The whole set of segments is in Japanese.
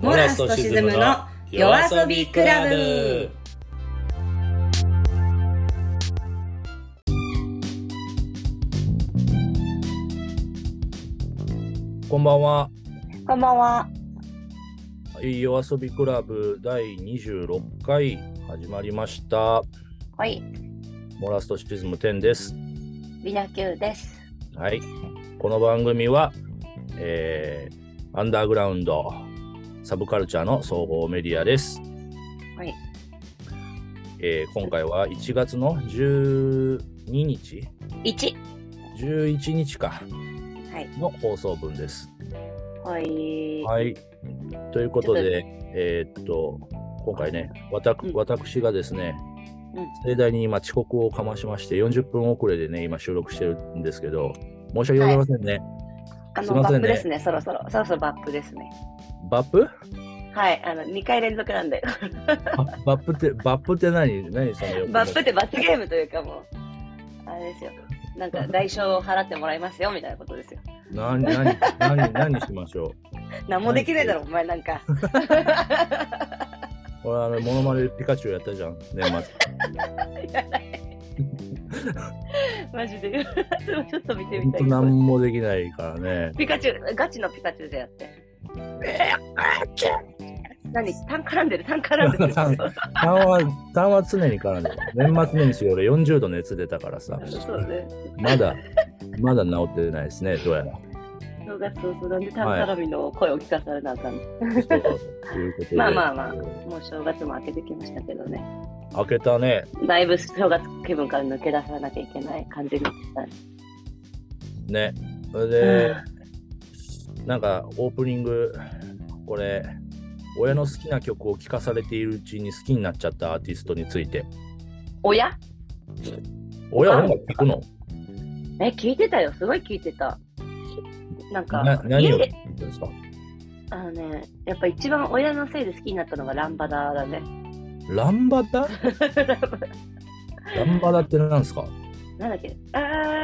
モラスとシズムの夜遊びクラブ。こんばんは。こんばんは。夜遊びクラブ第26回始まりました。はい。モラストシズム10です。ビナキューです。はい。この番組は、えー、アンダーグラウンド、サブカルチャーの総合メディアです。はい。えー今回は1月の12日？1。11日かはい。の放送分です。はい。はい。ということで、えーっと、今回ね、わたくうん私がですね、うん盛大に今遅刻をかましまして、40分遅れでね、今収録してるんですけど、申し訳ございませんね。あの、すいませんねバップですね。そろそろ。そろそろバップですね。バップ？はい。あの、2回連続なんで。ババップって、バップって何？何そのバップって罰ゲームというかもう、あれですよ。なんか、代償を払ってもらいますよ、みたいなことですよ。何、何、何、何しましょう？何もできねえだろ、お前なんか。俺、あの、モノマネでピカチュウやったじゃん、年末。マジで。ちょっと見てみたい。何もできないからね。ピカチュウ、ガチのピカチュウでやって。何？単絡んでる単絡んでる。単 単は、単は常に絡んでる。年末年始俺40度熱出たからさ、ね。まだ、まだ治ってないですね、どうやら。そうがそうそうなんで単絡みの声を聞かされなあかんの、そうとい。まあまあまあもう正月も明けてきましたけどね。開けたね。だいぶ正月気分から抜け出さなきゃいけない感じになったね。ね。それで、なんかオープニング、これ、親の好きな曲を聴かされているうちに好きになっちゃったアーティストについて。親？親音楽聴くの？え、聞いてたよ。すごい聞いてた。なんかな、何を聴いてるんですか？あのね、やっぱ一番親のせいで好きになったのがランバダだね。ランバダ？ランバダって何ですか？なんだっけ？あ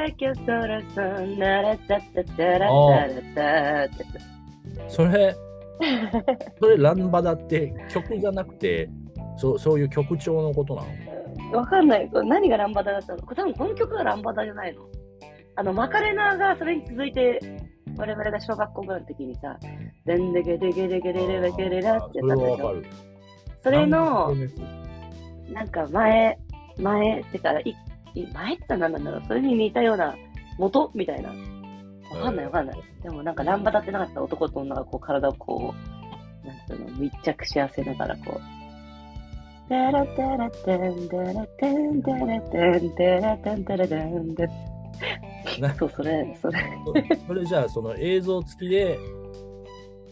ー、今日そらそんならたたたらたらたって それ、それランバダって曲じゃなくて、そうそういう曲調のことなの？わかんない。何がランバダだったの？これ多分この曲がランバダじゃないの。あの、マカレナがそれに続いて、我々が小学校ぐらいの時にさ、でんでけでけでけででけでらってやったでし。それのなん、か前、前、ってか、いい前って何なんだろう？それに似たような元？みたいな。わかんないわかんない。でもなんかランバダってなかった男と女がこう体をこう、なんていうの、密着し合わせながらこう。タラタラタンタラタンタラタンタラタンタラタンタなそう、それ、それ。それじゃあ、その映像付きで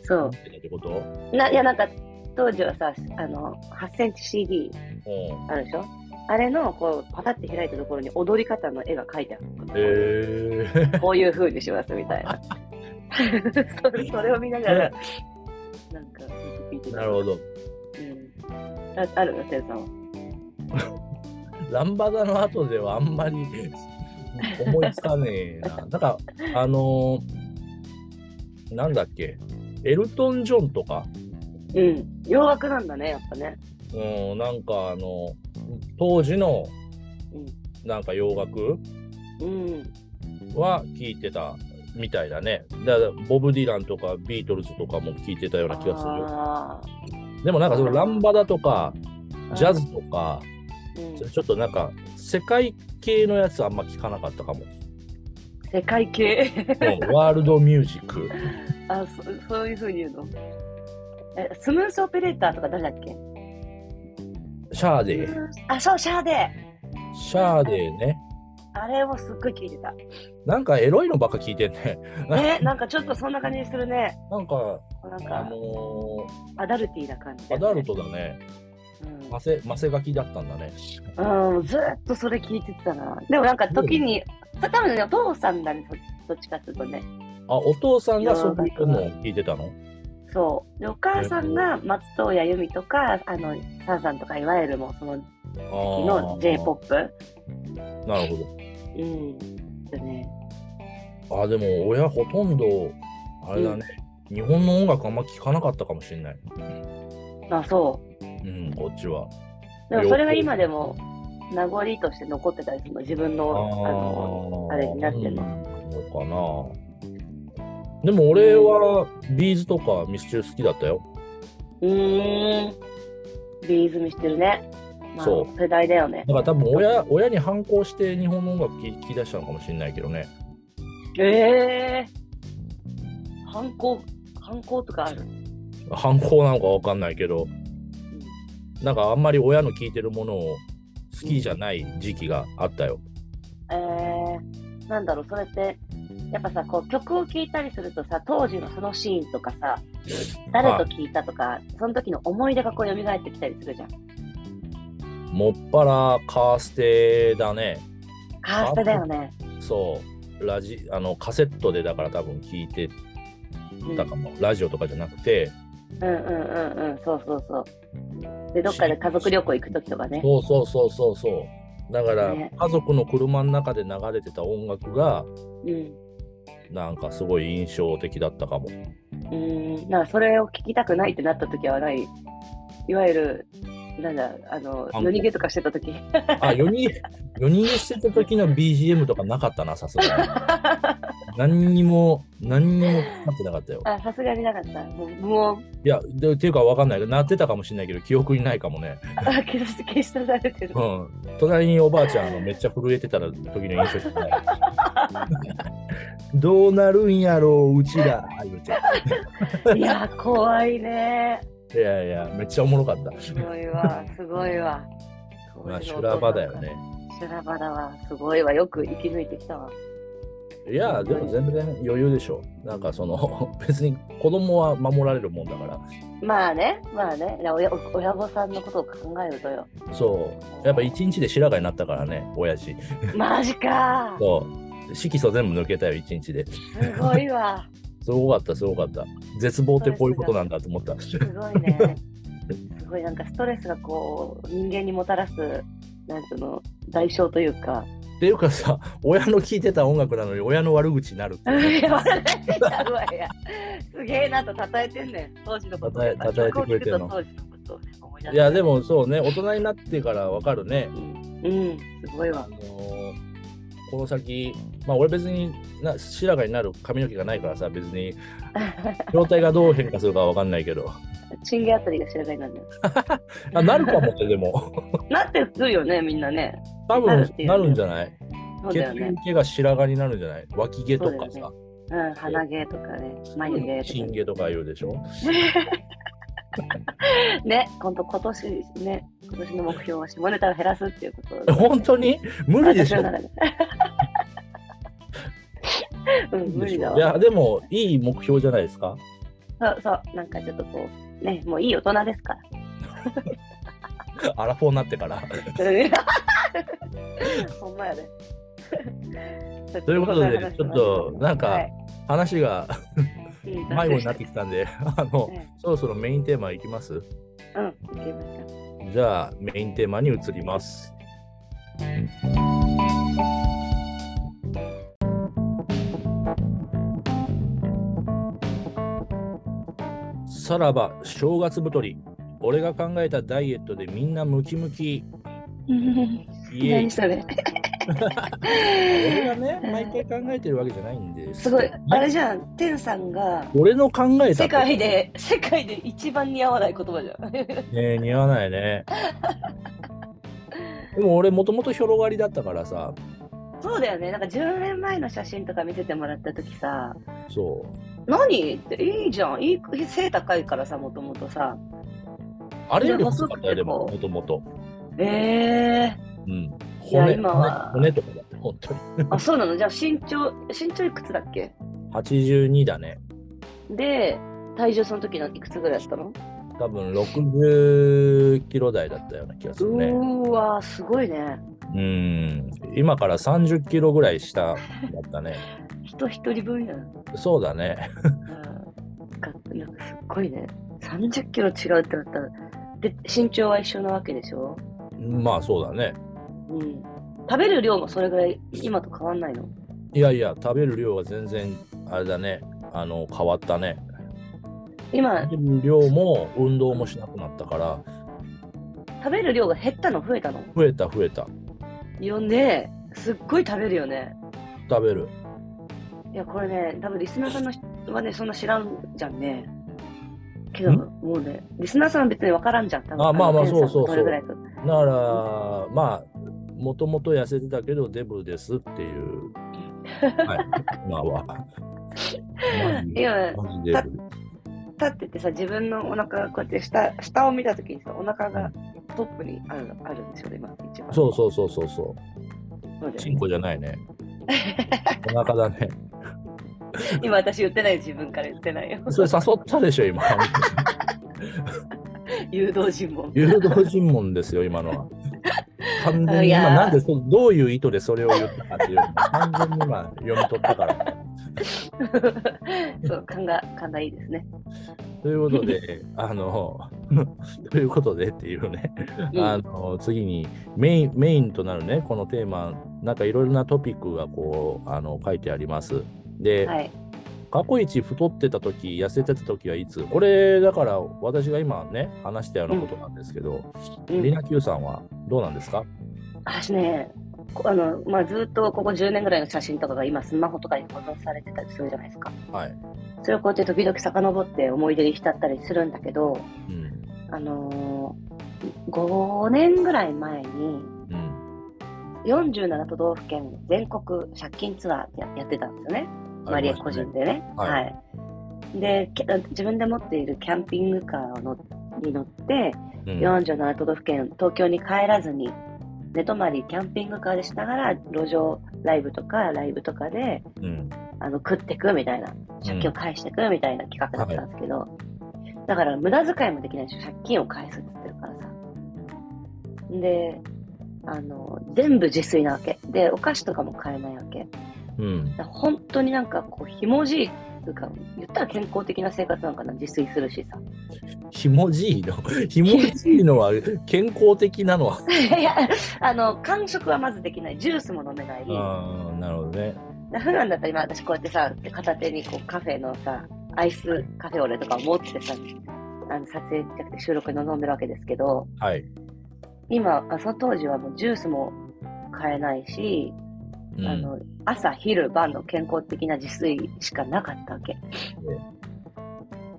そ見てたってこと？う。な、いや、なんか、当時はさ、あの、8センチ CD うん。あるでしょ？あれの、こう、パタって開いたところに踊り方の絵が描いてあるの。えー、こういう風にしますみたいな。そ れそれを見ながら、なんか、聞いてた。なるほど。うん。ああるセンさんは？ランバダの後ではあんまり思いつかねえな。なんか、あのーなんだっけ、エルトン・ジョンとか、うん。洋楽なんだね、やっぱね。うん、なんかあの、当時のうん。なんか洋楽？うん。は聞いてたみたいだね。だからボブ・ディランとかビートルズとかも聞いてたような気がするでもなんかそのランバダとか、ージャズとか、ちょっとなんか世界系のやつあんま聞かなかったかも。世界系？うんワールドミュージック。あそ、そういう風に言うの？え、 Smooth Operator とか誰だっけ？シャーデー。あ、そう、シャーデシャーデーね。ー。あれもすっごい聞いてた。なんかエロいのばっか聞いてんね。ね、なんかちょっとそんな感じするね。なんか、あなんか、のアダルティーな感じだー、アダルトだね。うんマセ、マセガキだったんだね。うん、ずーっとそれ聞いてたな。でもなんか時に、それ多分ね、お父さんだね、そどっちかっていうとね。あ、お父さんがそういうのを聞いてたの？そう。で、お母さんが松任谷由実とか、あの、サンさんとか、いわゆるもうその時の J-POP。なるほど。うん。でね、あ、でも親ほとんど、あれだね、日本の音楽あんま聴かなかったかもしれない。あ、そうん、こっちは。う。でもそれが今でも名残として残ってたりするの、自分の、あの、あれになってんの。のかな。でも俺は B'z とかミスチル好きだったよ。うーん。 B'z 見してるね。まあそう世代だよねだ。から多分親親に反抗して日本の音楽聴き出したのかもしれないけどね。ええ反抗、反抗とかある？反抗なのかわかんないけど、なんかあんまり親の聴いてるものを好きじゃない時期があったよ。えー、なんだろう、それって、やっぱさ、こう曲を聴いたりするとさ、当時のそのシーンとかさ、誰と聴いたとか、その時の思い出がこう蘇ってきたりするじゃん。もっぱらカーステだね。カーステだよね。そう。ラジあのカセットでだから多分聞いてうん、たかも、ラジオとかじゃなくて、うんうんうんうん、そうそうそう。で、どっかで家族旅行行く時とかね。そうそうそうそうそう。だから、ね家族の車の中で流れてた音楽がうん。なんかすごい印象的だったかも。うん、なんかそれを聞きたくないってなった時はない。いわゆる、なんだ、あの、夜逃げとかしてた時。あ、4人、4人してた時の BGM とかなかったな、さすがに。何にも、何にもなってなかったよ。あ、さすがになかった。もう、もういや、でっていうかわかんないけど、なってたかもしれないけど、記憶にないかもね。あ、消し消し去られてるう。ん。隣におばあちゃんのめっちゃ震えてた時の印象しかない。どうなるんやろう、うちら。いや、怖いね。いやいや、めっちゃおもろかった。すごいわ、すごいわ。まあ、修羅場だよね。修羅場だわ、すごいわ。よく生き抜いてきたわ。いや、でも全然余裕でしょ。なんかその、別に子供は守られるもんだから。まあね、まあね。親親御さんのことを考えるとよ。そう。やっぱ一日で白髪になったからね、親父。マジかそう。色素全部抜けたよ、一日で。すごいわ。すごかった、すごかった。絶望ってこういうことなんだと思った。すごいね。すごいなんかストレスがこう、人間にもたらす、なんつうの、代償というか。っていうかさ、親の聴いてた音楽なのに親の悪口になるってい や。すげえなと称えてんねん。当時のこと。称え称えてくれてんの当時のことを思いいや、でもそうね、大人になってからわかるね。うん、うん、すごいわ。あのーこの先、まあ俺別にな白髪になる髪の毛がないからさ、別に状態がどう変化するかわかんないけど。チンゲあたりが白髪になる。あなるかもね、でも。なってくるよね、みんなね。多分なるんじゃない？ね。毛が白髪になるんじゃない？脇毛とかさ、うん、鼻毛とかね、眉毛とかチン毛とか言うでしょ？ね。ほんと今年ね、今年の目標は下ネタを減らすっていうことを 本当に？無理でしょ？うん、無理だわ。いや、でもいい目標じゃないですか？そうそう、なんかちょっとこう、ね、もういい大人ですから。アラフォーになってから。ほんまやで。ということで、ちょっとなんかはい話がうん迷子になってきたんで、あの、ねそろそろメインテーマいきます？うん、いけました。じゃあ、メインテーマに移ります。さらば正月太り。俺が考えたダイエットでみんなムキムキ。何それ。俺がね毎回考えてるわけじゃないんです。すごい、あれじゃん、テンさんが。俺の考えた世界で、世界で一番似合わない言葉じゃん。ね似合わないね。でも俺もともと広がりだったからさ。そうだよね、なんか10年前の写真とか見せてもらった時さ、そう何っていいじゃん、いい背高いからさ、もともとさ。あれより細かったよ、でも、細もともと。ええうん。骨、今は骨骨とかだって、本当に。あ、そうなの？じゃあ身長、身長いくつだっけ？82だね。で、体重その時のいくつぐらいだったの、多分60キロ台だったような気がするね。うーわ、すごいね。うん。今から30キロぐらい下だったね。人一人分やん。そうだね。うんかなんかすっごいね。30キロ違うってなったら。で、身長は一緒なわけでしょ？まあそうだね。うん。食べる量もそれぐらい今と変わんないの？いやいや、食べる量は全然、あれだね。あの、変わったね。今、食べる量も運動もしなくなったから、食べる量が減ったの？増えたの？増えた増えた。よね。すっごい食べるよね。食べる。いや、これね、多分リスナーさんの人はね、そんな知らんじゃんね。けど、ん？もうね、リスナーさんは別に分からんじゃん。多分あまあまあそうそうそうだから、まあ、もともと痩せてたけどデブですっていう。はい、今は。今、マジデブ。立っててさ、自分のお腹がこうやって下、下を見たときにさ、お腹がトップにあるあるんですよね、今、一番。そうそうそうそうそう。チンコじゃないね。お腹だね。今私言ってない自分から言ってないよ。それ誘ったでしょ、今。誘導尋問。誘導尋問ですよ、今のは。完全に今、なんでそ、どういう意図でそれを言ったかっていうのを完全に今、読み取ったから。そう、勘が、勘がいいですね。ということで、あの、ということでっていうね、うんあの、次にメイン、メインとなるね、このテーマ、なんかいろいろなトピックがこう、あの、書いてあります。で、はい。過去一太ってた時痩せてた時はいつ？これだから私が今ね話したようなことなんですけど、うんリナ Q さんはどうなんですか？私ね、こあの、まあ、ずっとここ10年ぐらいの写真とかが今スマホとかに保存されてたりするじゃないですか。はい。それをこうやって時々遡って思い出に浸ったりするんだけど、うん。あのー、5年ぐらい前に、うん。47都道府県全国借金ツアーってややってたんですよね。マリエ個人でね。はいはい。で、け自分で持っているキャンピングカーをのに乗って、うん47都道府県、東京に帰らずに、寝泊まりキャンピングカーでしながら、路上ライブとかライブとかで、うん。あの、食ってくみたいな、借金を返してくみたいな企画だったんですけど、だから無駄遣いもできないし、借金を返すって言ってるからさ。で、あの、全部自炊なわけ。で、お菓子とかも買えないわけ。うん。本当になんかこう、ひもじいっていうか、言ったら健康的な生活なのかな、自炊するしさ。ひもじいの。ひもじいのは健康的なのは。いや、あの、間食はまずできない。ジュースも飲めない。ああ、なるほどね。だ普段だったら今私こうやってさ、片手にこうカフェのさ、アイスカフェオレとかを持ってさ、あの撮影じゃなくて収録に臨んでるわけですけど、はい。今、あその当時はもうジュースも買えないし、うんあの、朝、昼、晩の健康的な自炊しかなかったわけ。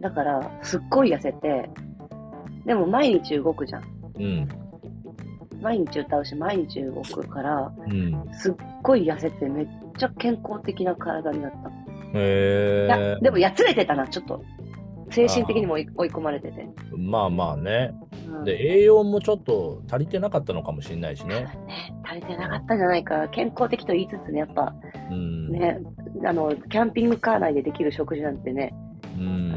だから、すっごい痩せて、でも毎日動くじゃん。うん。毎日歌うし、毎日動くから、うん。すっごい痩せてめっちゃ健康的な体になった。へえ。でもやつれてたな、ちょっと。精神的にも追い込まれてて。まあまあね。うんで、栄養もちょっと足りてなかったのかもしれないしね。ね足りてなかったんじゃないか。健康的と言いつつね、やっぱうん。ね、あの、キャンピングカー内でできる食事なんてね、うん。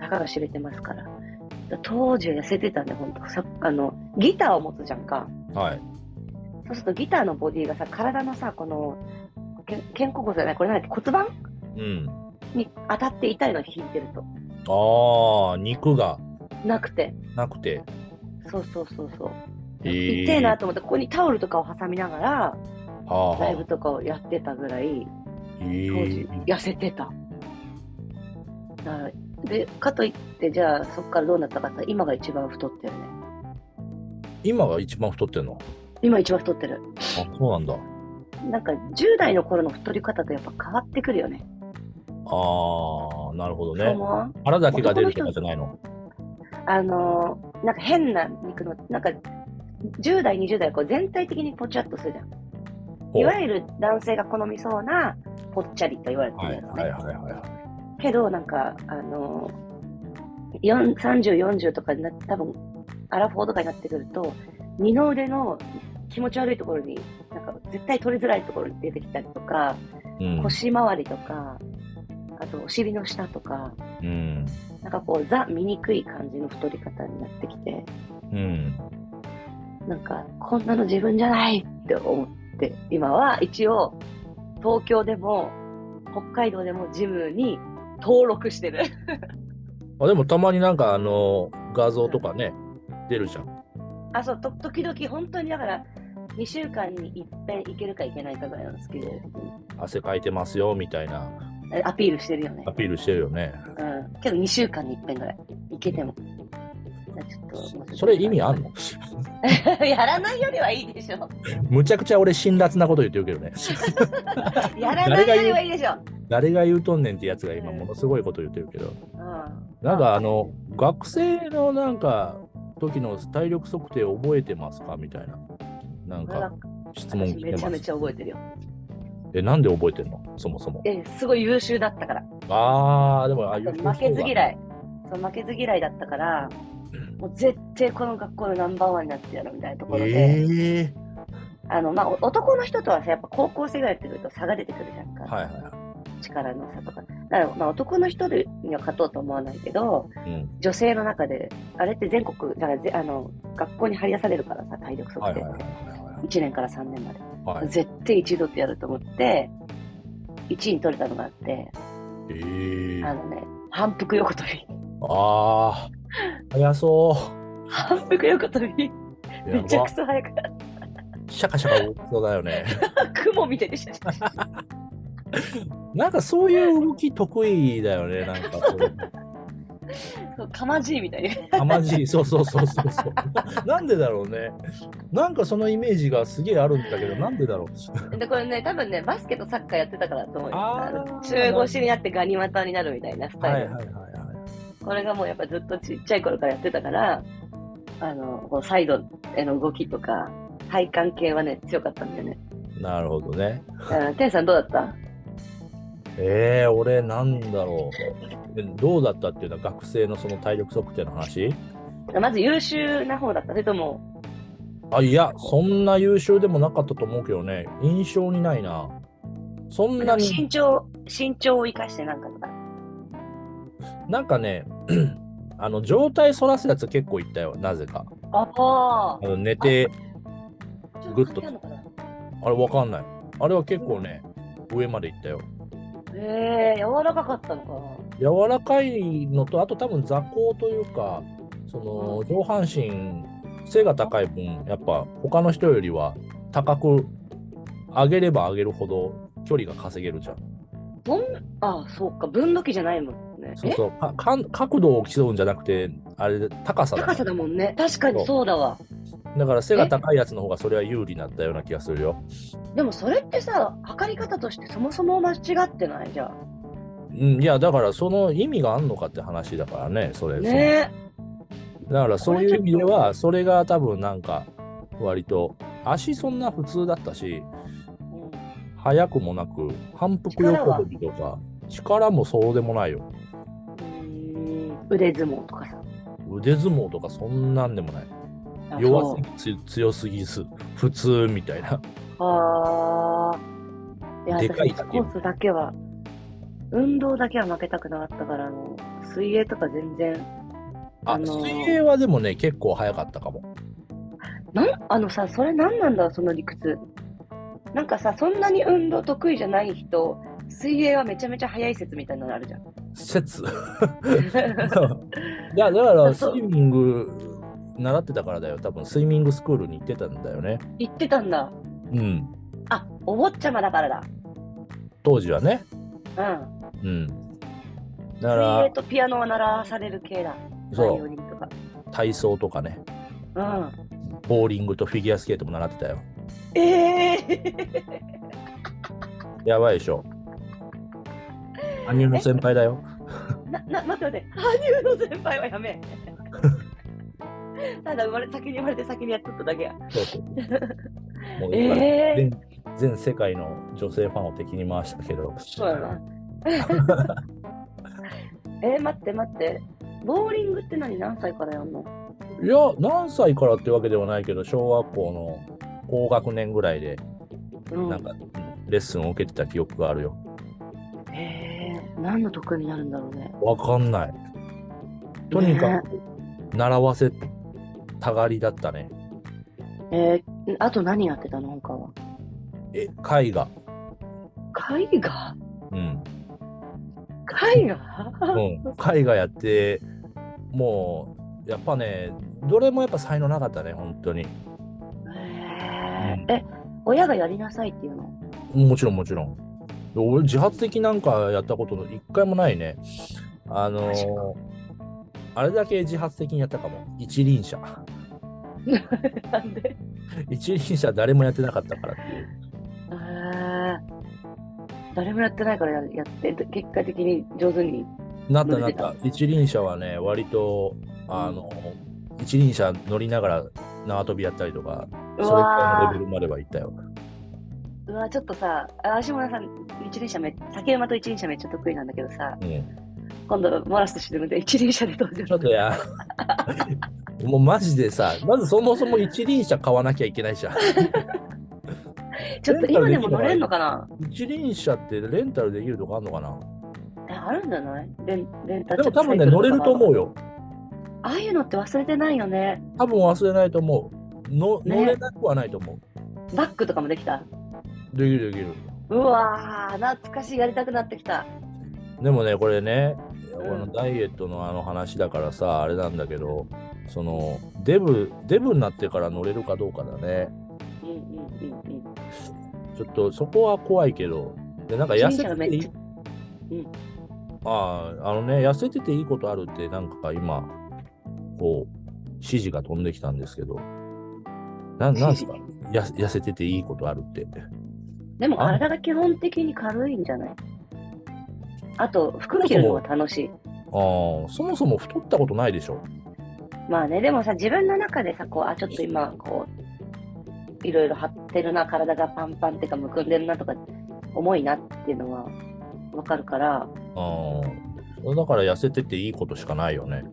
たかが知れてますから。当時は痩せてたね、ほんと。さあの、ギターを持つじゃんか。はい。そうするとギターのボディがさ、体のさ、この、け肩甲骨じゃない、これなんだっけ、骨盤？うん。に当たって痛いの弾いてると。ああ、肉がなくて。なくて。そうそうそうそう。えー痛えなと思って、ここにタオルとかを挟みながら、はあはあライブとかをやってたぐらい、え当時ー、痩せてた。で、かといって、じゃあ、そこからどうなったかって、今が一番太ってるね。今が一番太ってんの？今一番太ってる。あ、そうなんだ。なんか、10代の頃の太り方とやっぱ変わってくるよね。ああ、なるほどね。腹だけが出るとかじゃないの？あのーなんか変な肉の、なんか、10代、20代はこう全体的にぽちゃっとするじゃん。いわゆる男性が好みそうなぽっちゃりと言われてはいるやつね。はいはいはいはい。けど、なんか、あのー、4 30、40とかにな多分、アラフォーとかになってくると、二の腕の気持ち悪いところに、なんか絶対取りづらいところに出てきたりとか、うん。腰回りとか、あとお尻の下とか、うん。なんかこう、ザ・醜い感じの太り方になってきて、うん。なんか、こんなの自分じゃないって思って、今は一応、東京でも、北海道でもジムに登録してる。あでもたまになんかあの画像とかね、出るじゃん。あ、そう、と時々、本当にだから、2週間に一遍行けるか行けないかぐらいなんですけど、汗かいてますよみたいなアピールしてるよねア。ピールしてるよね。うん。けど2週間に1遍ぐらい。行けても。それ意味あんの？やらないよりはいいでしょ。むちゃくちゃ俺辛辣なこと言ってるけどね。やらないよりはいいでしょ。誰が言うとんねんってやつが今ものすごいこと言ってるけど。うん。なんかあの、学生のなんか、時の体力測定覚えてますか？みたいな。なんか質問私来てます？めちゃめちゃ覚えてるよ。え、なんで覚えてんの？そもそも。え、すごい優秀だったから。あー、でも、あああいうと負けず嫌い。い。そう、負けず嫌いだったから、もう絶対この学校のナンバーワンになってやるみたいなところで、ええあの、まあ、お男の人とはさ、やっぱ高校生がやってくると差が出てくるじゃんか。はいはいは力の差とか。だから、まあ、男の人には勝とうと思わないけど、い。うん。女性の中で、あれって全国、だからぜあの、学校に張り出されるからさ、体力測定。はいはいはいはい1年から3年まで。はい。はい、絶対一度ってやると思って、1位に取れたのがあって、ええあのね、反復横跳び。あー、早そ反復横跳び。う。めちゃく。そ早くシャカシャカ動きそうだよね。雲見てるし。なんかそういう動き得意だよね。なんか。そう、かまじいみたいな。たまじい、そうそうそうそうそう。なんでだろうね。なんかそのイメージがすげえあるんだけど、なんでだろう。で、これね、多分ね、バスケとサッカーやってたからだと思う中腰になってガニ股になるみたいなスタイル。はいはいはいはい。これがもうやっぱずっとちっちゃい頃からやってたから、あの、こうサイドへの動きとか、体幹系はね、強かったんだよね。なるほどね。うん、テンさんどうだった？えー、俺なんだろう。でどうだったっていうのは学生のその体力測定の話？まず優秀な方だったそれとも、あ、いや、そんな優秀でもなかったと思うけどね。印象にないな。そんなに、身長、身長を生かしてなんかとか。なんかね、あの、状態反らすやつ結構いったよ。なぜか。ああ寝て、グッとちょっ関係あれわかんない。あれは結構ね、上まで行ったよ。ええ柔らかかったのかな？柔らかいのと、あと多分座高というか、そのうん上半身、背が高い分、やっぱ他の人よりは高く上げれば上げるほど距離が稼げるじゃん。どん、あそうか、分度器じゃないもんね。そうそうかかん角度を競うんじゃなくて、あれ、高さだ、え高さだもんね。確かにそうだわ。だから背が高いやつの方がそれは有利になったような気がするよ。でもそれってさ、測り方としてそもそも間違ってないじゃうん、いや、だからその意味があんのかって話だからね、それ。ん。ねだからそういう意味では、それが多分なんか、割と、足そんな普通だったし、速くもなく、反復横跳びとか、力もそうでもないよ。腕相撲とかさ。腕相撲とかそんなんでもない。あ弱すぎず、強すぎず、普通みたいな。あーいや、でかい私スポーツだけは、運動だけは負けたくなかったから、あの水泳とか全然、あ、あのー水泳はでもね、結構速かったかも。なんあのさ、それ何なんだ、その理屈。なんかさ、そんなに運動得意じゃない人、水泳はめちゃめちゃ速い説みたいなのあるじゃん。説。いや、だから、スイミング習ってたからだよ。多分、スイミングスクールに行ってたんだよね。言ってたんだ。うん。あ、お坊ちゃまだからだ。当時はね。うん。うん。だ水から泳、とピアノは習わされる系だ。そう。体操とかね、うん。ボーリングとフィギュアスケートも習ってたよ。ええやばいでしょ。羽生の先輩だよ。な、な、待って待って。羽生の先輩はやめ。ただ生まれ、先に生まれて先にやっとっただけや。そうそう。もうえ今え全全世界の女性ファンを敵に回したけど。そうやな。えー、待って待って。ボーリングって何何歳からやんの？いや、何歳からってわけではないけど、小学校の高学年ぐらいで、うん。なんか、レッスンを受けてた記憶があるよ。えー、何の得意になるんだろうね。わかんない。とにかく、習わせたがりだったね。えー、あと何やってたの？他は。え、絵画。絵画？うん。絵画？うん。絵画やって、もう、やっぱね、どれもやっぱ才能なかったね、本当に。えー、え、親がやりなさいっていうの？もちろんもちろん。俺、自発的なんかやったことの一回もないね。あのーあれだけ自発的にやったかも。一輪車。なんで？一輪車誰もやってなかったからっていう。あー誰もやってないからややって、結果的に上手に。なったなったた。一輪車はね、割と、あの、一輪車乗りながら縄跳びやったりとか、うそれくらいわのレベルまでは行ったよ。ーうわーちょっとさ、足村さん、一輪車め、竹馬と一輪車めっちゃ得意なんだけどさ、うん。今度、モラスと沈むで一輪車で登場ちょっとや、もうマジでさ、まずそもそも一輪車買わなきゃいけないじゃん。ちょっと今でも乗れんのかな？一輪車ってレンタルできるとこあるのかな？え、あるんじゃない？レンレンタでも多分ね、乗れると思うよ。ああいうのって忘れてないよね。多分忘れないと思う。のね乗れなくはないと思バックとかもできた？う。できるできる。うわー、懐かしい、やりたくなってきた。でもね、これね、うんこのダイエットのあの話だからさ、あれなんだけど、そのデブ、デブになってから乗れるかどうかだね。うんうんうんうん。ちょっとそこは怖いけど、でなんか痩せてていいうんああ、あのね、痩せてていいことあるって、なんか今、こう、指示が飛んできたんですけど、ななんですか？や痩せてていいことあるって。でも体が基本的に軽いんじゃない？あと、服着るのが楽しい。ああ、そもそも太ったことないでしょ。まあね、でもさ、自分の中でさ、こう、あ、ちょっと今、こう、いろいろ張ってるな、体がパンパンってか、むくんでるなとか、重いなっていうのは、わかるから、ああ、それだから痩せてていいことしかないよね。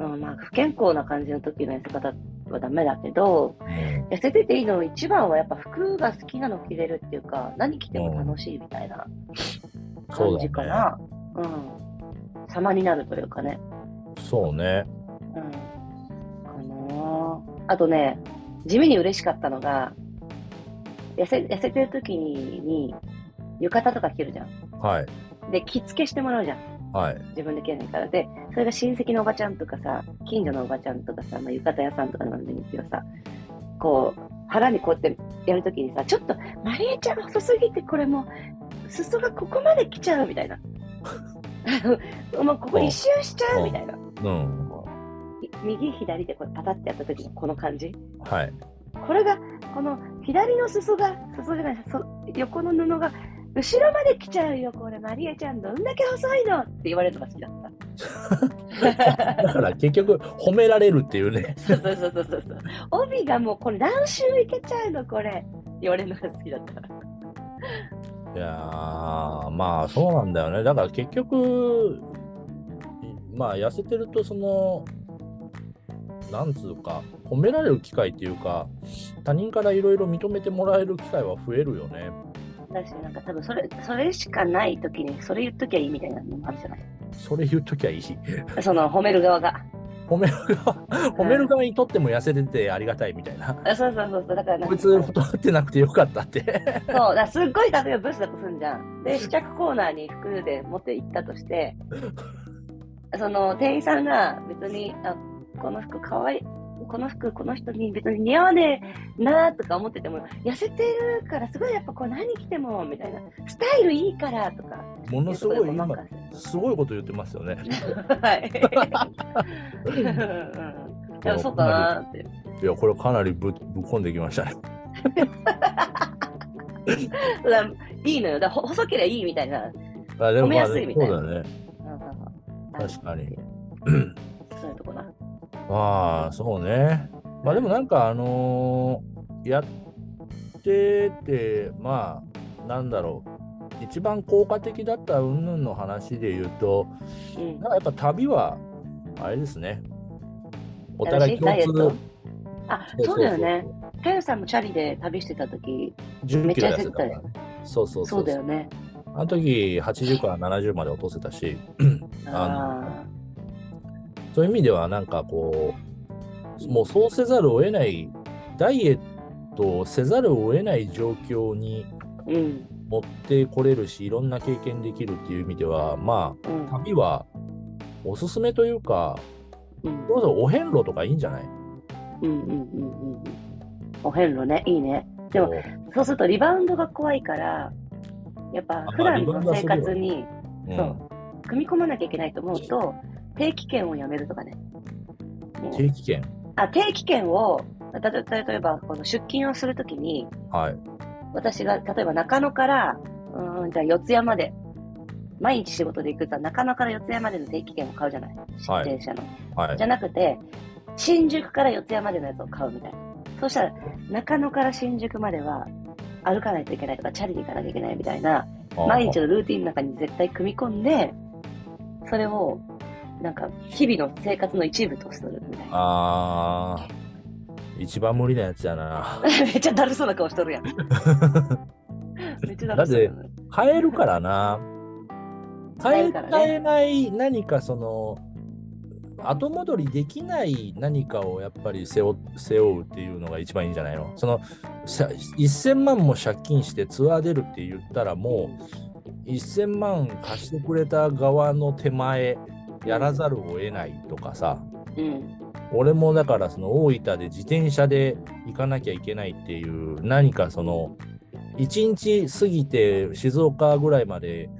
うん、まあ、不健康な感じの時の痩せ方はダメだけど、うん、痩せてていいの一番はやっぱ服が好きなの着れるっていうか、何着ても楽しいみたいな感じかな。うん。様になるというかね。そうね。うん。かなあとね、地味に嬉しかったのが、痩せ痩せてる時にに浴衣とか着るじゃん。はい。で、着付けしてもらうじゃん。はい。自分で着れないから。で、それが親戚のおばちゃんとかさ、近所のおばちゃんとかさ、まあ、浴衣屋さんとかなんでもいいけどさ、こう、腹にこうやってやるときにさ、ちょっと、マリエちゃん細すぎて、これもう、裾がここまで来ちゃうみたいな。もうここ一周しちゃうみたいな。うん。右左でこうパタってやったときのこの感じ。はい。これが、この左の裾が、裾じゃない、そ横の布が、後ろまで来ちゃうよ、これ、マリエちゃん、どんだけ細いのって言われるのが好きだった。だから結局褒められるっていうね。そうそうそうそうそう。帯がもうこれ何周いけちゃうのこれって言われるのが好きだった。いやー、まあそうなんだよね。だから結局、まあ痩せてるとその、なんつうか、褒められる機会っていうか、他人からいろいろ認めてもらえる機会は増えるよね。だし、なんか多分それ、それしかない時に、それ言っときゃいいみたいなのもあるじゃない？それ言っときゃいい。その褒める側が。褒める側、褒める側にとっても痩せててありがたいみたいな。あそうそうそうそう。だからなんかこいつ太ってなくてよかったって。そう、だすっごい例えばブスだとすんじゃん。で、試着コーナーに服で持って行ったとして、その店員さんが別に、あ、この服かわいい、この服この人に別に似合わねえなとか思ってても、痩せてるからすごいやっぱこう何着てもみたいな、スタイルいいからとか。ものすごい今すごいこと言ってますよね。はい。う んでもそうかなって。いや、これかなりぶぶっ込んできましたね。いいのよ。だ細ければいいみたいな。あでも褒めやすいみたいなそうだね。確確かに。そういうとこな。まあ、そうね。まあでもなんかあのーやってて、まあ、なんだろう。一番効果的だった云々の話で言うと、うんなんかやっぱ旅は、あれですね。お互い共通。あ、そうだよね。かよさんもチャリで旅してた時10めっちゃ痩せたよね。そうそうそそううだよね。あの時80から70まで落とせたし、あそういう意味ではなんかこう、もうそうせざるを得ない、ダイエットをせざるを得ない状況に持ってこれるし、いろんな経験できるっていう意味では、まうん。あ、旅はおすすめというか、うん、どうぞお遍路とかいいんじゃない？うん、うん、うん、うん。お遍路ね、いいね。でもそう。するとリバウンドが怖いから、やっぱあ普段の生活に、うう、組み込まなきゃいけないと思うと、定期券をやめるとかね。定期券？あ定期券を、例えばこの出勤をするときに、はい。私が例えば中野から、うーん、じゃあ四谷まで、毎日仕事で行くと中野から四谷までの定期券を買うじゃない、はい電車の。はいじ。ゃなくて、新宿から四谷までのやつを買うみたいな。そうしたら、中野から新宿までは歩かないといけないとか、チャリで行かなきゃいけないみたいな、毎日のルーティンの中に絶対組み込んで、それを、なんか、日々の生活の一部とするみたいな。ああ、一番無理なやつやな。めっちゃだるそうな顔しとるやん。めっちゃだるそうやな。買えるからな。買え買えるからね買えない何かその、後戻りできない何かをやっぱり背負背負うっていうのが一番いいんじゃないの？そのさ1000万も借金してツアー出るって言ったらもう1000万貸してくれた側の手前やらざるを得ないとかさうん。俺もだからその大分で自転車で行かなきゃいけないっていう何かその1日過ぎて静岡ぐらいまで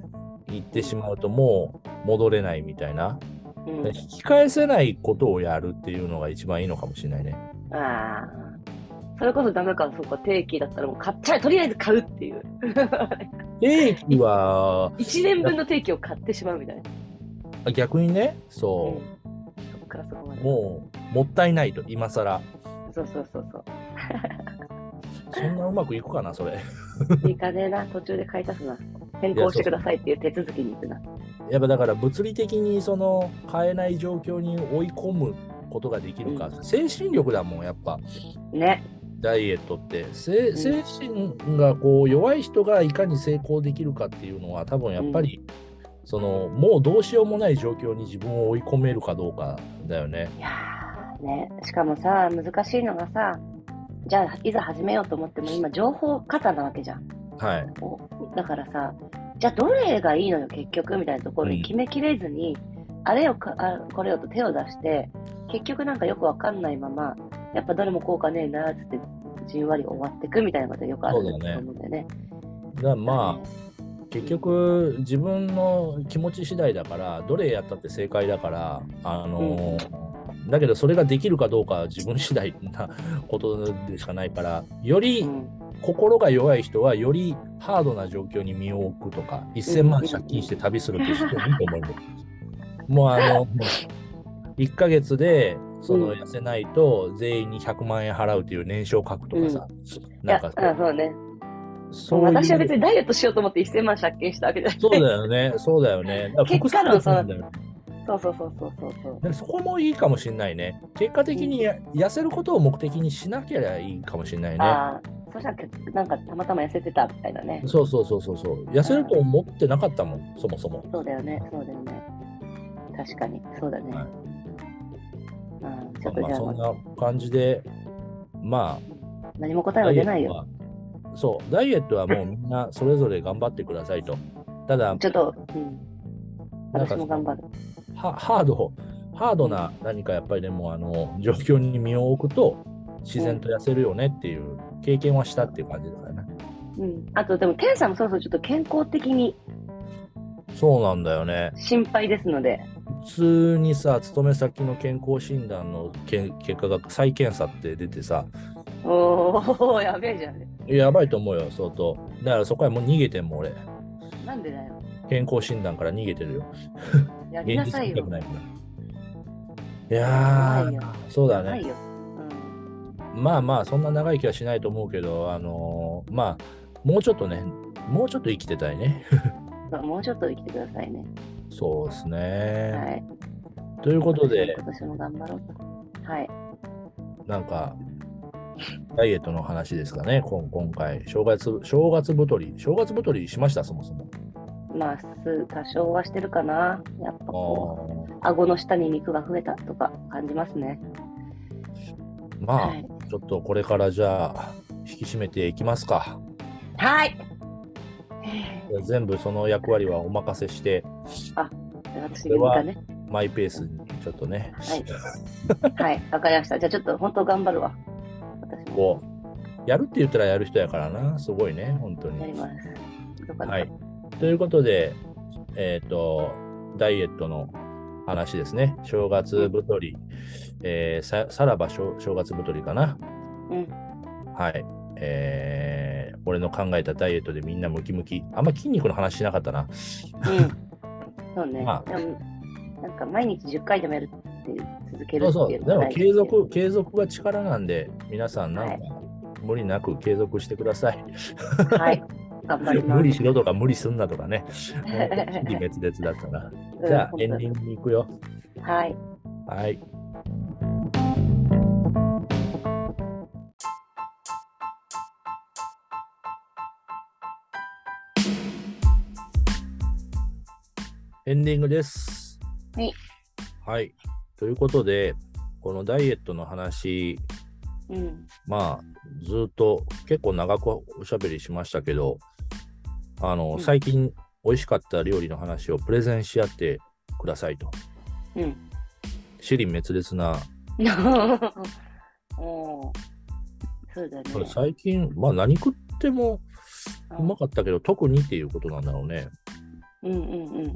行ってしまうともう戻れないみたいなうん、引き返せないことをやるっていうのが一番いいのかもしれないね。ああ。それこそダメか、そうか、定期だったらもう買っちゃえ、とりあえず買うっていう。定期は 1年分の定期を買ってしまうみたいな。逆にね、そうんそこからそこまで。う、もうもったいないと、今更。そうそうそうそう。そんなうまくいくかな、それ。いいかねえな、途中で買い足すな。変更してくださいっていう手続きに行くな。やっぱだから物理的にその買えない状況に追い込むことができるか、精神力だもん、やっぱ。ね。ダイエットって、精神がこう弱い人がいかに成功できるかっていうのは、多分やっぱり、そのもうどうしようもない状況に自分を追い込めるかどうかだよね。いやーね。しかもさ、難しいのがさ、じゃあ、いざ始めようと思っても今、情報過多なわけじゃん。はい。おだからさ、じゃあどれがいいのよ、結局みたいなところに決めきれずに、あれよかあ、これよと手を出して、結局なんかよくわかんないまま、やっぱどれも効果ねえなーっつって、じんわり終わってくみたいなことがよくあると思うんだよね。だからまあ、結局自分の気持ち次第だからどれやったって正解だからあのーだけどそれができるかどうかは 自分次第なことでしかないからよりうん。心が弱い人はよりハードな状況に身を置くとか1000万借金して旅するって人もいいと思。もうあの1ヶ月でそのうん。痩せないと全員に100万円払うっていう年少書くとかさ、いやなんか、あそうね。そう私は別にダイエットしようと思って1000万借金したわけじゃない。そうだよね、そうだよね。だから結果論副作用なんだよねそうそうそうそうそうそう。でそこもいいかもしれないね。結果的にや痩せることを目的にしなければいいかもしれないね。ああ、そしたらなんかたまたま痩せてたみたいなね。そうそうそうそうそう。痩せると思ってなかったもん、そもそも。そうだよね、そうだよね。確かに、そうだね。はいうん、ちょっとじゃあ、まあそんな感じで、ま何も答えあ、は出ないよ。は。そう、ダイエットはもうみんなそれぞれ頑張ってくださいと。ただ、ちょっと、うん、私も頑張る。はハード、ハードな何かやっぱりでもあの状況に身を置くと自然と痩せるよねっていう経験はしたっていう感じだからね。うん、あと、でも、ケンさんもそろそろちょっと健康的にそうなんだよね。心配ですので、普通にさ、勤め先の健康診断のけん結果が再検査って出てさ、おー、やべえじゃん。やばいと思うよ、相当。だからそこはもう逃げてんもん俺。なんでだよ。健康診断から逃げてるよ。やりな現さいよ。実見たくないから。いやー、そうだね。やばいよ。まあまあ、そんな長い気はしないと思うけど、あのーまあ、もうちょっとね、もうちょっと生きてたいね。うん、もうちょっと生きてくださいね。そうですはね。い。ということで、今年も頑張ろうと。はい。なんか、ダイエットの話ですかね、こん今回。正月、正月太り。正月太りしました、そもそも。まあ、す多少はしてるかな。やっぱあこう、ー顎の下に肉が増えたとか感じますね。まあ、はい。ちょっとこれからじゃあ、引き締めていきますか。はい。全部その役割はお任せして、私がね。マイペースにちょっとね、はい。はい。わかりました。じゃあちょっと本当頑張るわ。私もこう、やるって言ったらやる人やからな、すごいね、本当に。やります。はい。ということで、えっ、と、ダイエットの話ですね。正月太り、えーささらば正正月太りかな。うん。はい。えー俺の考えたダイエットでみんなムキムキ。あんま筋肉の話しなかったな。うん。そうね。までも、なんか毎日10回でもやるって続けるそうそう。でも継続、継続が力なんで、皆さんなんかはい無理なく継続してください。はい。頑張ります。無理しろとか無理すんなとかね。本当に滅裂だから。うんじゃあ、エンディングに行くよ。はい。はい。エンディングです。はい。はい。ということで、このダイエットの話、うん。まあ、ずっと結構長くおしゃべりしましたけど、あの、うん最近美味しかった料理の話をプレゼンし合ってくださいと。うん。支離滅裂な、おーそうだね。最近、まあ何食ってもううまかったけど、特にっていうことなんだろうね。うんうんうん。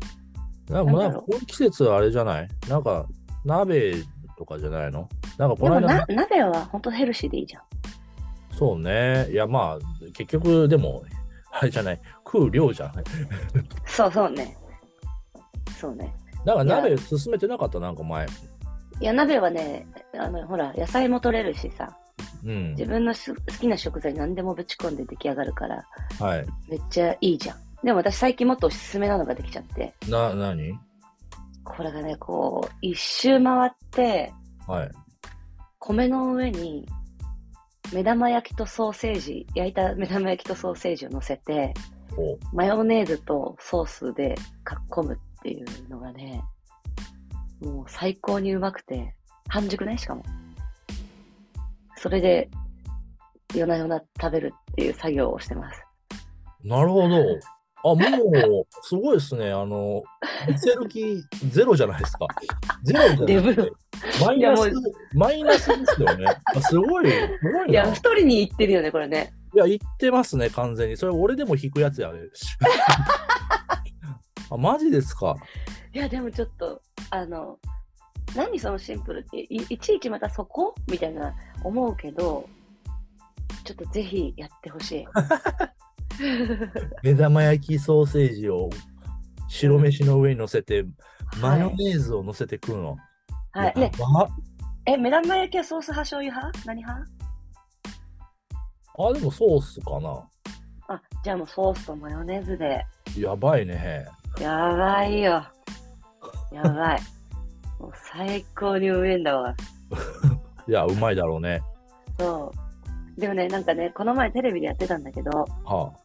なんかこの季節はあれじゃない？なんか鍋とかじゃないの？なんかこの間な、鍋は本当ヘルシーでいいじゃん。そうね。いやまあ、結局でも、あれじゃない、食う量じゃない。そうそうね。そうね。なんか鍋進めてなかった？なんか前。いや、鍋はね、あの、ほら、野菜も取れるしさ、うん自。分のす好きな食材何でもぶち込んで出来上がるから、はい。めっちゃいいじゃん。でも私最近もっとおすすめなのができちゃって、な、なにこれがね、こう、一周回って、はい。米の上に、目玉焼きとソーセージ、焼いた目玉焼きとソーセージを乗せて、おマヨネーズとソースでかっこむっていうのがね、もう最高にうまくて、半熟ね、しかも。それで、夜な夜な食べるっていう作業をしてます。なるほど。あ、もう、すごいですね。あの、見せる気ゼロじゃないですか。ゼロじゃなくてデブ、マイナスマイナスですよね。あすごい、すごいな。いや、一人に言ってるよね、これね。いや、言ってますね、完全に。それ俺でも引くやつやね。あ、マジですか。いや、でもちょっと、あの、何そのシンプルって、いいちいちまたそこ？みたいな思うけど、ちょっとぜひやってほしい。目玉焼きソーセージを白飯の上に乗せて、マヨネーズを乗せて食うの？はい。ね、え、目玉焼きはソース派、醤油派？何派あ、でもソースかな。あ、じゃあもうソースとマヨネーズで。やばいね。やばいよ。やばい。もう最高にうめえんだわ。いや、うまいだろうね。そう。でもね、なんかね、この前テレビでやってたんだけど、はこ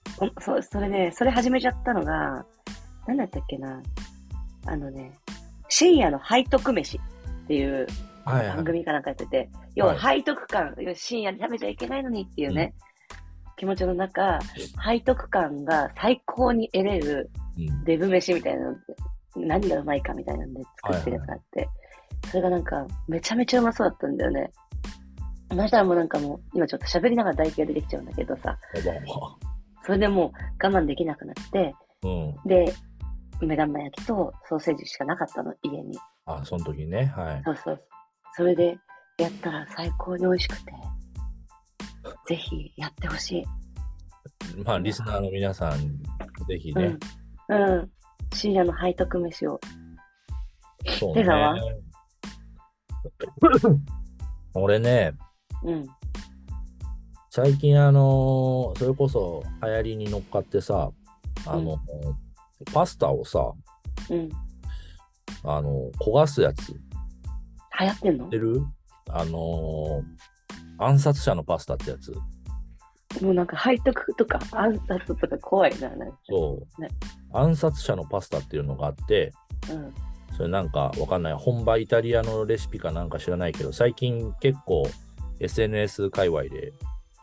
そそれね、それ始めちゃったのが、なんだったっけな。あのね、深夜の背徳飯っていう。番組かなんかやってて、要は背徳感、要は深夜に食べちゃいけないのにっていうね、気持ちの中、背徳感が最高に得れるうんデブ飯みたいなのって何がうまいかみたいなんで作ってるやつがあって、それがなんかめちゃめちゃうまそうだったんだよね。そしたらもうなんかもう今ちょっと喋りながら唾液が出てきちゃうんだけどさ、それでもう我慢できなくなって、うん。で、目玉焼きとソーセージしかなかったの、家に。あ、その時ね。はい。そうそう。それでやったら最高に美味しくて、ぜひやってほしい。まあ、リスナーの皆さん、ぜひね。うん。うん。深夜の背徳飯を。そうね。俺ね、うん。最近あのーそれこそ流行りに乗っかってさ、あの、パスタをさ、うん。あの焦がすやつ、知流行ってんの？ってる？あのー暗殺者のパスタってやつ。もうなんか背徳とか暗殺とか怖いな。なんかそう、ね暗殺者のパスタっていうのがあって、うん。それなんかわかんない、本場イタリアのレシピかなんか知らないけど、最近結構 SNS 界隈で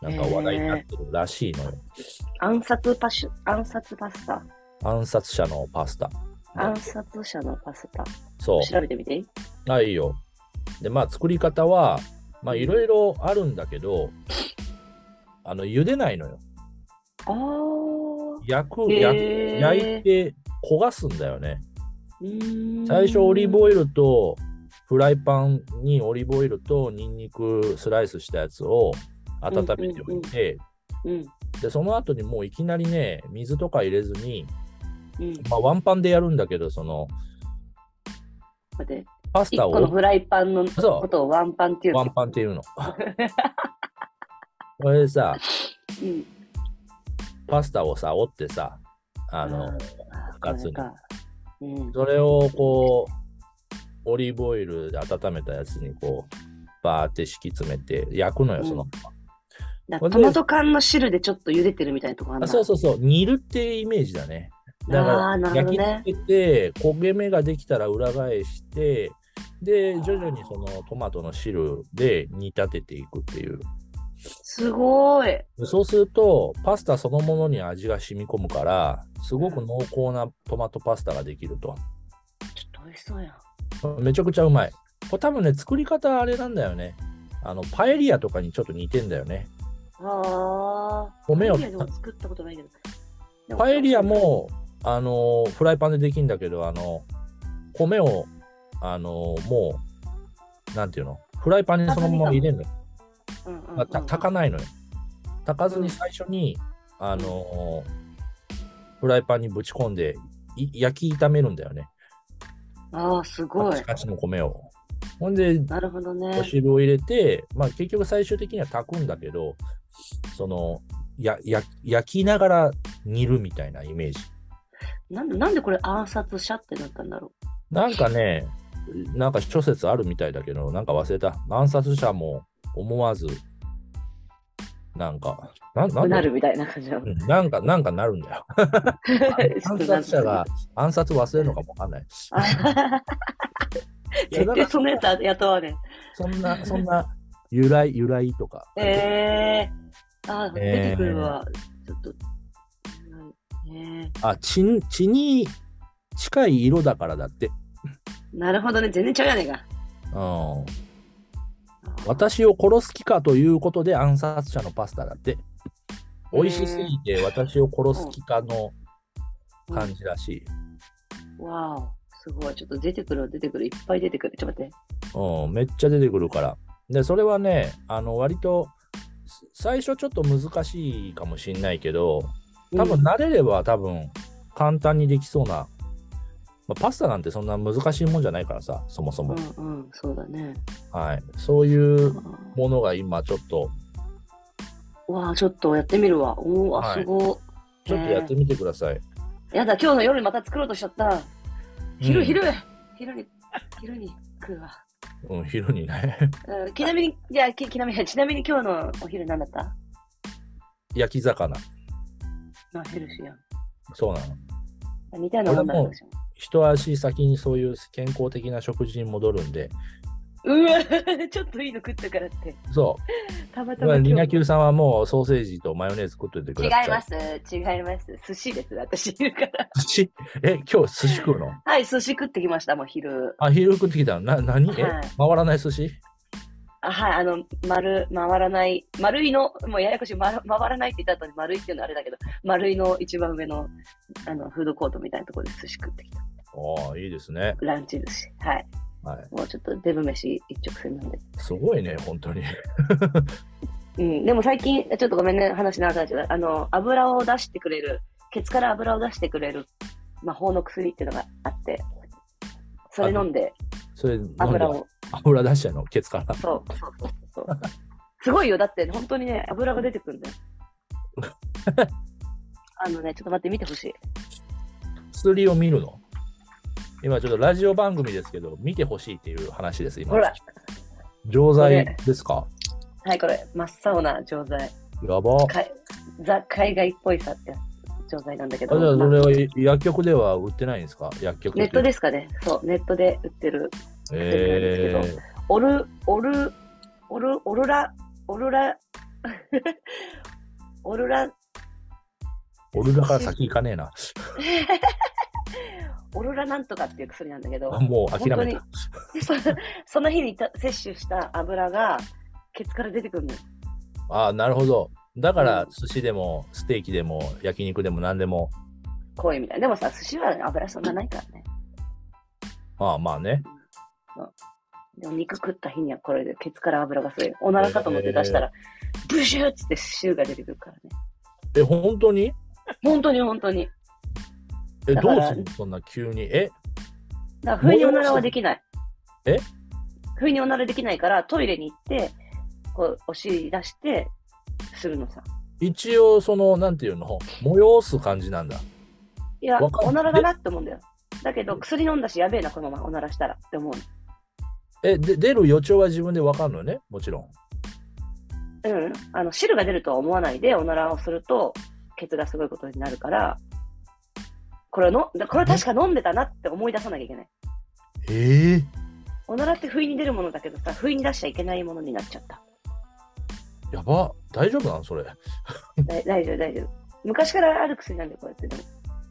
なんか話題になってるらしいのよ。暗殺パシュ、暗殺パスタ？暗殺者のパスタ。暗殺者のパスタ。そう。調べてみていいあ、いいよ。で、まあ作り方は、まあいろいろあるんだけど、あの、茹でないのよ。あー。焼く、へ焼ー焼いて焦がすんだよね。最初オリーブオイルとフライパンにオリーブオイルとニンニクスライスしたやつを温めておいて、うん。でその後にもういきなりね水とか入れずに、うん。まあ、ワンパンでやるんだけどそのパスタを一個のフライパンのことをワンパンっていうの？ワンパンっていうの。これでさうん。パスタをさ折ってさあの、あ二つにうん。それをこうオリーブオイルで温めたやつにこうバーって敷き詰めて焼くのよその、だからトマト缶の汁でちょっと茹でてるみたいなとこあそうそうそう。煮るってイメージだね。だから焼き付けて焦げ目ができたら裏返してで徐々にそのトマトの汁で煮立てていくっていう。すごい。でそうするとパスタそのものに味が染み込むからすごく濃厚なトマトパスタができると。ちょっと美味しそうやん。めちゃくちゃうまい。これ多分ね作り方あれなんだよね。あのパエリアとかにちょっと似てんだよねああ。米をパエリア作ったことないけど。でパエリア、もあのフライパンでできるんだけどあの米をあのもうなんていうの？フライパンにそのまま入れるのようんうんうんまあ、た炊かないのよ。炊かずに最初に、あのーフライパンにぶち込んでい焼き炒めるんだよね。ああ、すごいカチ。カチの米を。ほんで、なるほどおね。汁を入れて、まあ結局最終的には炊くんだけど、その、やや焼きながら煮るみたいなイメージ。なんで、なんでこれ暗殺者ってなったんだろなんかね、なんか諸説あるみたいだけど、なんか忘れた。暗殺者も思わず、なんか、ななう。んだなるみたいな感じなの？うんなんか、なんかなるんだよ。暗殺者が暗殺忘れるのかもわかんない。あ。絶対そのやつ雇わねそんな、そんな由来、由来とか。え。えー。あー、えー出てくるわ。ちょっと。えあ、血に、血に近い色だからだって。ー、なるほどね。全然ちゃうやねんか。うん。私を殺す気かということで暗殺者のパスタだって。美味しすぎて私を殺す気かの感じらしい。わお。すごい。ちょっと出てくる、出てくる。いっぱい出てくる。ちょっと待って。うん、めっちゃ出てくるから。で、それはね、あの、割と、す最初ちょっと難しいかもしんないけど、多分慣れれば多分簡単にできそうな、まあ、パスタなんてそんな難しいもんじゃないからさ、そもそも。うんうん、そうだね。はい。そういうものが今ちょっと、わあ、ちょっとやってみるわ。おお、あ、はいすごい。ちょっとやってみてください。やだ、今日の夜にまた作ろうとしちゃった。昼、うん昼、昼に、昼に食うわ。うん、昼にね。うん、ちなみに、じゃあ、きちなみに、ちなみに今日のお昼何だった？焼き魚。まあ、ヘルシーやん。そうなの。似たようなもんだ俺も私も。一足先にそういう健康的な食事に戻るんで、うわ、ちょっといいの食ったからって。そたまう。まあたま今日リナキューさんはもうソーセージとマヨネーズ作っといてく違ださい。います。違います。寿司です。私いるから。寿司？え、今日寿司食うの？はい、寿司食ってきました、もう昼。あ、昼食ってきたの？な、何？え、はい回らない寿司？あはい、あの、丸、回らない、丸いの、もうややこしい、丸回らないって言った後に丸いっていうのはあれだけど、丸いの一番上の、あの、フードコートみたいなところで寿司食ってきた。ああ、いいですね。ランチ寿司。はい。はい。もうちょっとデブ飯一直線なんで。すごいね、本当に。うん、でも最近、ちょっとごめんね、話長くなっちゃ。あの、油を出してくれる、ケツから油を出してくれる魔法の薬っていうのがあって、それ飲んでそれ、油を、油出しちゃうの？ケツから？そう、そうそうそうそう。すごいよ、だって本当にね、油が出てくるんだよ。あのね、ちょっと待って、見てほしい。薬を見るの？今ちょっとラジオ番組ですけど、見てほしいっていう話です、今。ほら、錠剤ですか？はい、これ、真っ青な錠剤。やば。ザ・海外っぽいさって錠剤なんだけあじゃああそれは薬局では売ってないんですか？薬局ネットで。ですかね。そう、ネットで売ってる。えなんですオル、オル、オル、オルラ、オルラ、オルラ、ー、俺だから先行かねえな。オルラなんとかっていう薬なんだけど、あもう諦め本た。当にそ その日にた摂取した油がケツから出てくるのよ。ああ、なるほど。だからうん寿司でもステーキでも焼肉でも何でも。濃いみたいな。でもさ、寿司は油そんなないからね。ああ、まあね。でも肉食った日にはこれでケツから油がする。おならかと思って出したら、ブシューっつって臭が出てくるからね。え、本当に？本当に本当に。え、どうするの？そんな急に。え、だから不意におならはできない。え？不意におならできないから、トイレに行って、こう、お尻出して、するのさ。一応、その、なんていうの、催す感じなんだ。いや、わかんおならだなって思うんだよ。だけど、薬飲んだし、やべえな、このままおならしたらって思うえ、で出る予兆は自分でわかるのね、もちろん。の。うん。あの、汁が出るとは思わないで、おならをすると、ケツがすごいことになるから、これの、これ確か飲んでたなって思い出さなきゃいけない。ええおならって不意に出るものだけどさ、不意に出しちゃいけないものになっちゃった。やば、大丈夫なのそれ？だ大丈夫、大丈夫。昔からある薬なんで、こうやってでも。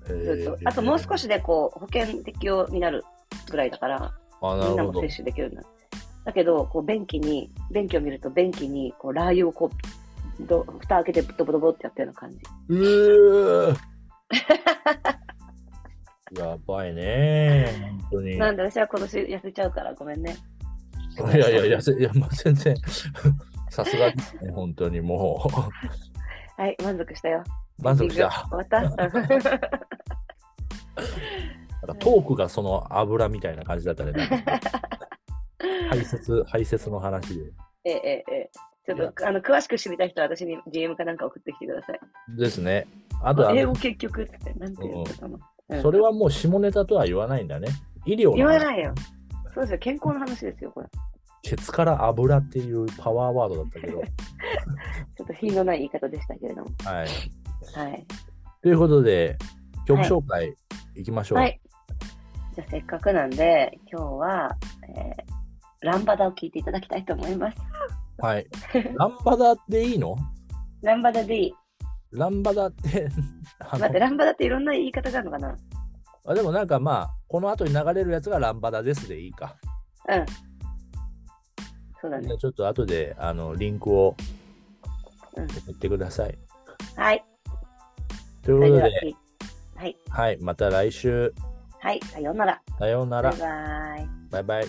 ずっと。あともう少しでこう、保険適用になるぐらいだから、みんなも接。種できるようになる。だけど、こう、便器に、便器を見ると、便器に、こう、ラー油をこう、ど蓋開けて、ドボドボってやってるような感じ。うー やばいね本当に。なんで私は今年痩せちゃうから、ごめんね。いや、やせ、いや、まあ、全然、さすがですね、本当にもう、はい、満足したよ。満足した。終わった なんかトークがその油みたいな感じだったね。排泄、排泄の話で。ええ、ええ、ええ。ちょっと、あの、詳しく知りたい人は私に DM かなんか送ってきてください。ですね。あとは、英語結局って、なんて言うのかな。うんそれはもう下ネタとは言わないんだね。医療言わないよ。そうですよ、健康の話ですよ、これ。ケツから油っていうパワーワードだったけど。ちょっと品のない言い方でしたけれども。はい。はい。ということで、曲紹介いきましょう。はい。じゃあせっかくなんで、今日は、えー、ランバダを聴いていただきたいと思います。はい。ランバダでいいの？ランバダでいい。ランバダって あの待って、ランバダっていろんな言い方があるのかなあでもなんかまあ、この後に流れるやつがランバダですでいいか。うん。そうだねじゃあ。ちょっと後であのリンクをうん送ってください。はい。ということで、ははい。はい、また来週。はい。さようなら。さようならバイ。バイ。バイバイ。